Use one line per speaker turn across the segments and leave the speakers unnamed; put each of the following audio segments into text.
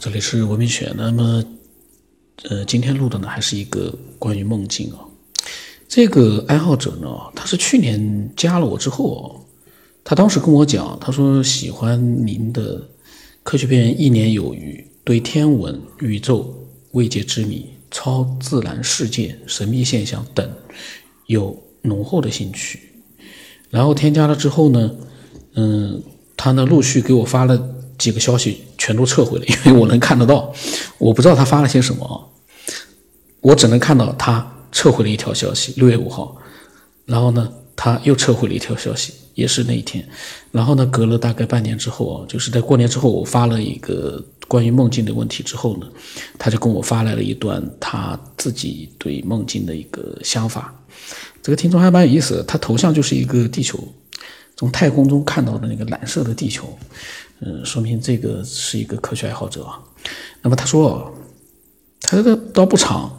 这里是文明学。那么，呃，今天录的呢，还是一个关于梦境啊。这个爱好者呢，他是去年加了我之后，他当时跟我讲，他说喜欢您的科学片一年有余，对天文、宇宙、未解之谜、超自然世界、神秘现象等有浓厚的兴趣。然后添加了之后呢，嗯，他呢陆续给我发了。几个消息全都撤回了，因为我能看得到，我不知道他发了些什么，我只能看到他撤回了一条消息，六月五号，然后呢，他又撤回了一条消息，也是那一天，然后呢，隔了大概半年之后啊，就是在过年之后，我发了一个关于梦境的问题之后呢，他就跟我发来了一段他自己对梦境的一个想法，这个听众还蛮有意思的，他头像就是一个地球，从太空中看到的那个蓝色的地球。嗯，说明这个是一个科学爱好者啊。那么他说，他这个倒不长。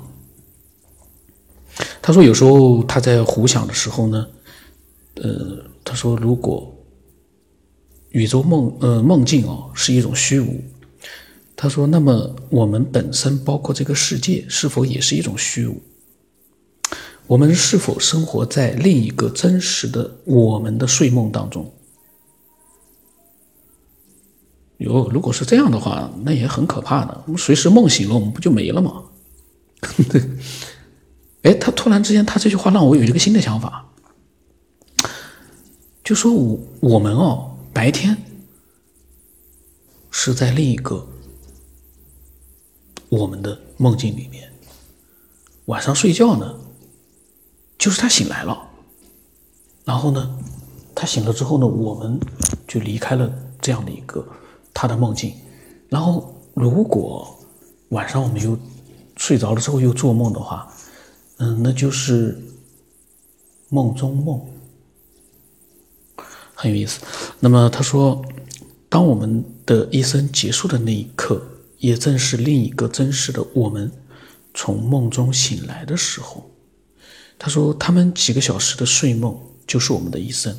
他说有时候他在胡想的时候呢，呃，他说如果宇宙梦呃梦境哦是一种虚无，他说那么我们本身包括这个世界是否也是一种虚无？我们是否生活在另一个真实的我们的睡梦当中？哟，如果是这样的话，那也很可怕的。我们随时梦醒了，我们不就没了吗？哎，他突然之间，他这句话让我有一个新的想法，就说我我们哦，白天是在另一个我们的梦境里面，晚上睡觉呢，就是他醒来了，然后呢，他醒了之后呢，我们就离开了这样的一个。他的梦境，然后如果晚上我们又睡着了之后又做梦的话，嗯，那就是梦中梦，很有意思。那么他说，当我们的一生结束的那一刻，也正是另一个真实的我们从梦中醒来的时候。他说，他们几个小时的睡梦就是我们的一生，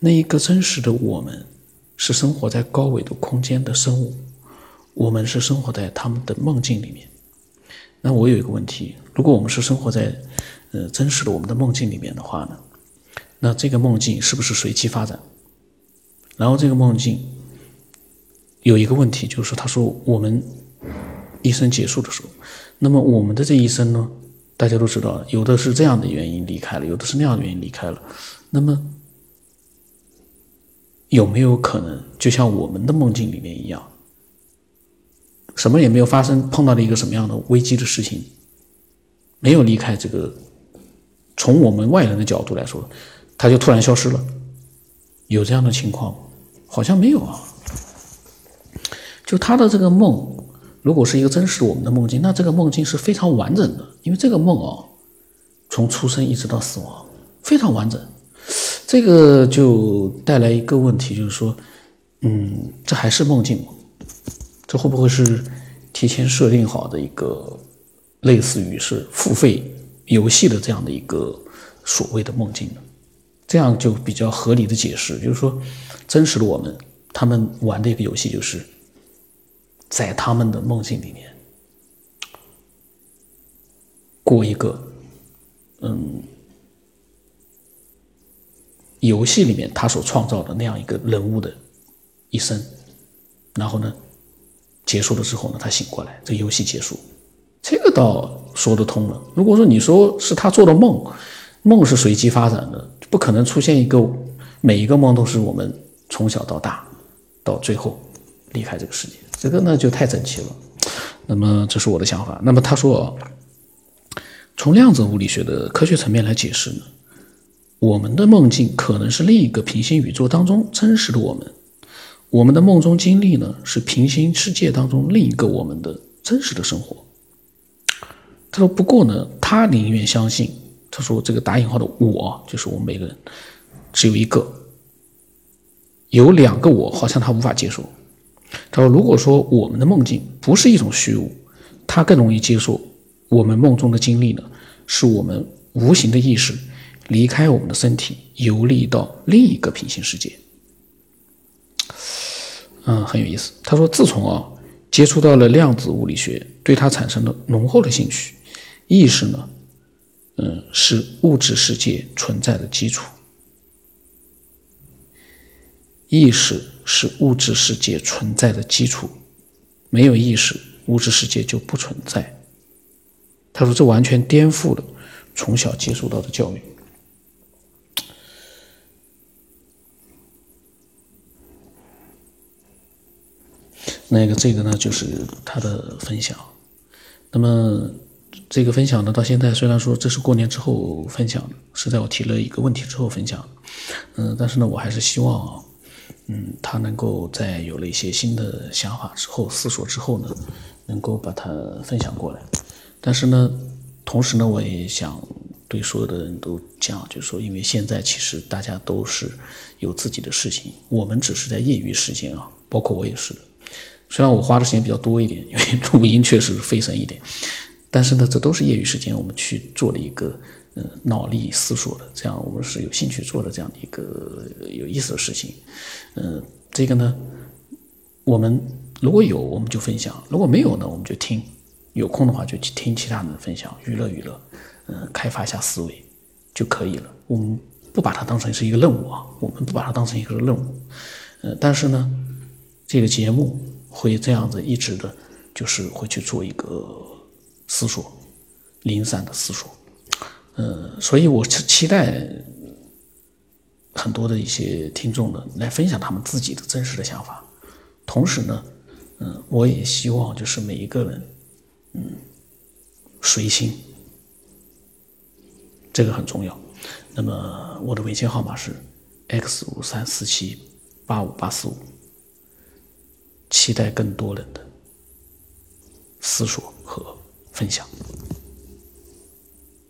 那一个真实的我们。是生活在高纬度空间的生物，我们是生活在他们的梦境里面。那我有一个问题：如果我们是生活在呃真实的我们的梦境里面的话呢？那这个梦境是不是随机发展？然后这个梦境有一个问题，就是说，他说我们一生结束的时候，那么我们的这一生呢？大家都知道，有的是这样的原因离开了，有的是那样的原因离开了。那么。有没有可能，就像我们的梦境里面一样，什么也没有发生，碰到了一个什么样的危机的事情，没有离开这个，从我们外人的角度来说，他就突然消失了，有这样的情况？好像没有啊。就他的这个梦，如果是一个真实我们的梦境，那这个梦境是非常完整的，因为这个梦啊，从出生一直到死亡，非常完整。这个就带来一个问题，就是说，嗯，这还是梦境吗？这会不会是提前设定好的一个类似于是付费游戏的这样的一个所谓的梦境呢？这样就比较合理的解释，就是说，真实的我们他们玩的一个游戏，就是在他们的梦境里面过一个，嗯。游戏里面他所创造的那样一个人物的一生，然后呢，结束了之后呢，他醒过来，这游戏结束，这个倒说得通了。如果说你说是他做的梦，梦是随机发展的，不可能出现一个每一个梦都是我们从小到大，到最后离开这个世界，这个呢就太整齐了。那么这是我的想法。那么他说，从量子物理学的科学层面来解释呢？我们的梦境可能是另一个平行宇宙当中真实的我们，我们的梦中经历呢是平行世界当中另一个我们的真实的生活。他说：“不过呢，他宁愿相信，他说这个打引号的我就是我们每个人只有一个，有两个我好像他无法接受。他说，如果说我们的梦境不是一种虚无，他更容易接受我们梦中的经历呢是我们无形的意识。”离开我们的身体，游历到另一个平行世界。嗯，很有意思。他说，自从啊接触到了量子物理学，对它产生了浓厚的兴趣。意识呢，嗯，是物质世界存在的基础。意识是物质世界存在的基础，没有意识，物质世界就不存在。他说，这完全颠覆了从小接受到的教育。那个这个呢，就是他的分享。那么这个分享呢，到现在虽然说这是过年之后分享，是在我提了一个问题之后分享，嗯，但是呢，我还是希望，嗯，他能够在有了一些新的想法之后、思索之后呢，能够把它分享过来。但是呢，同时呢，我也想对所有的人都讲，就是说，因为现在其实大家都是有自己的事情，我们只是在业余时间啊，包括我也是。虽然我花的时间比较多一点，因为录音确实费神一点，但是呢，这都是业余时间我们去做了一个呃脑力思索的，这样我们是有兴趣做的这样的一个有意思的事情。嗯，这个呢，我们如果有我们就分享，如果没有呢，我们就听。有空的话就去听其他人的分享，娱乐娱乐，嗯，开发一下思维就可以了。我们不把它当成是一个任务啊，我们不把它当成一个任务。呃，但是呢，这个节目。会这样子一直的，就是会去做一个思索，零散的思索，呃，所以我是期待很多的一些听众呢来分享他们自己的真实的想法，同时呢，嗯，我也希望就是每一个人，嗯，随心，这个很重要。那么我的微信号码是 x 五三四七八五八四五。期待更多人的思索和分享。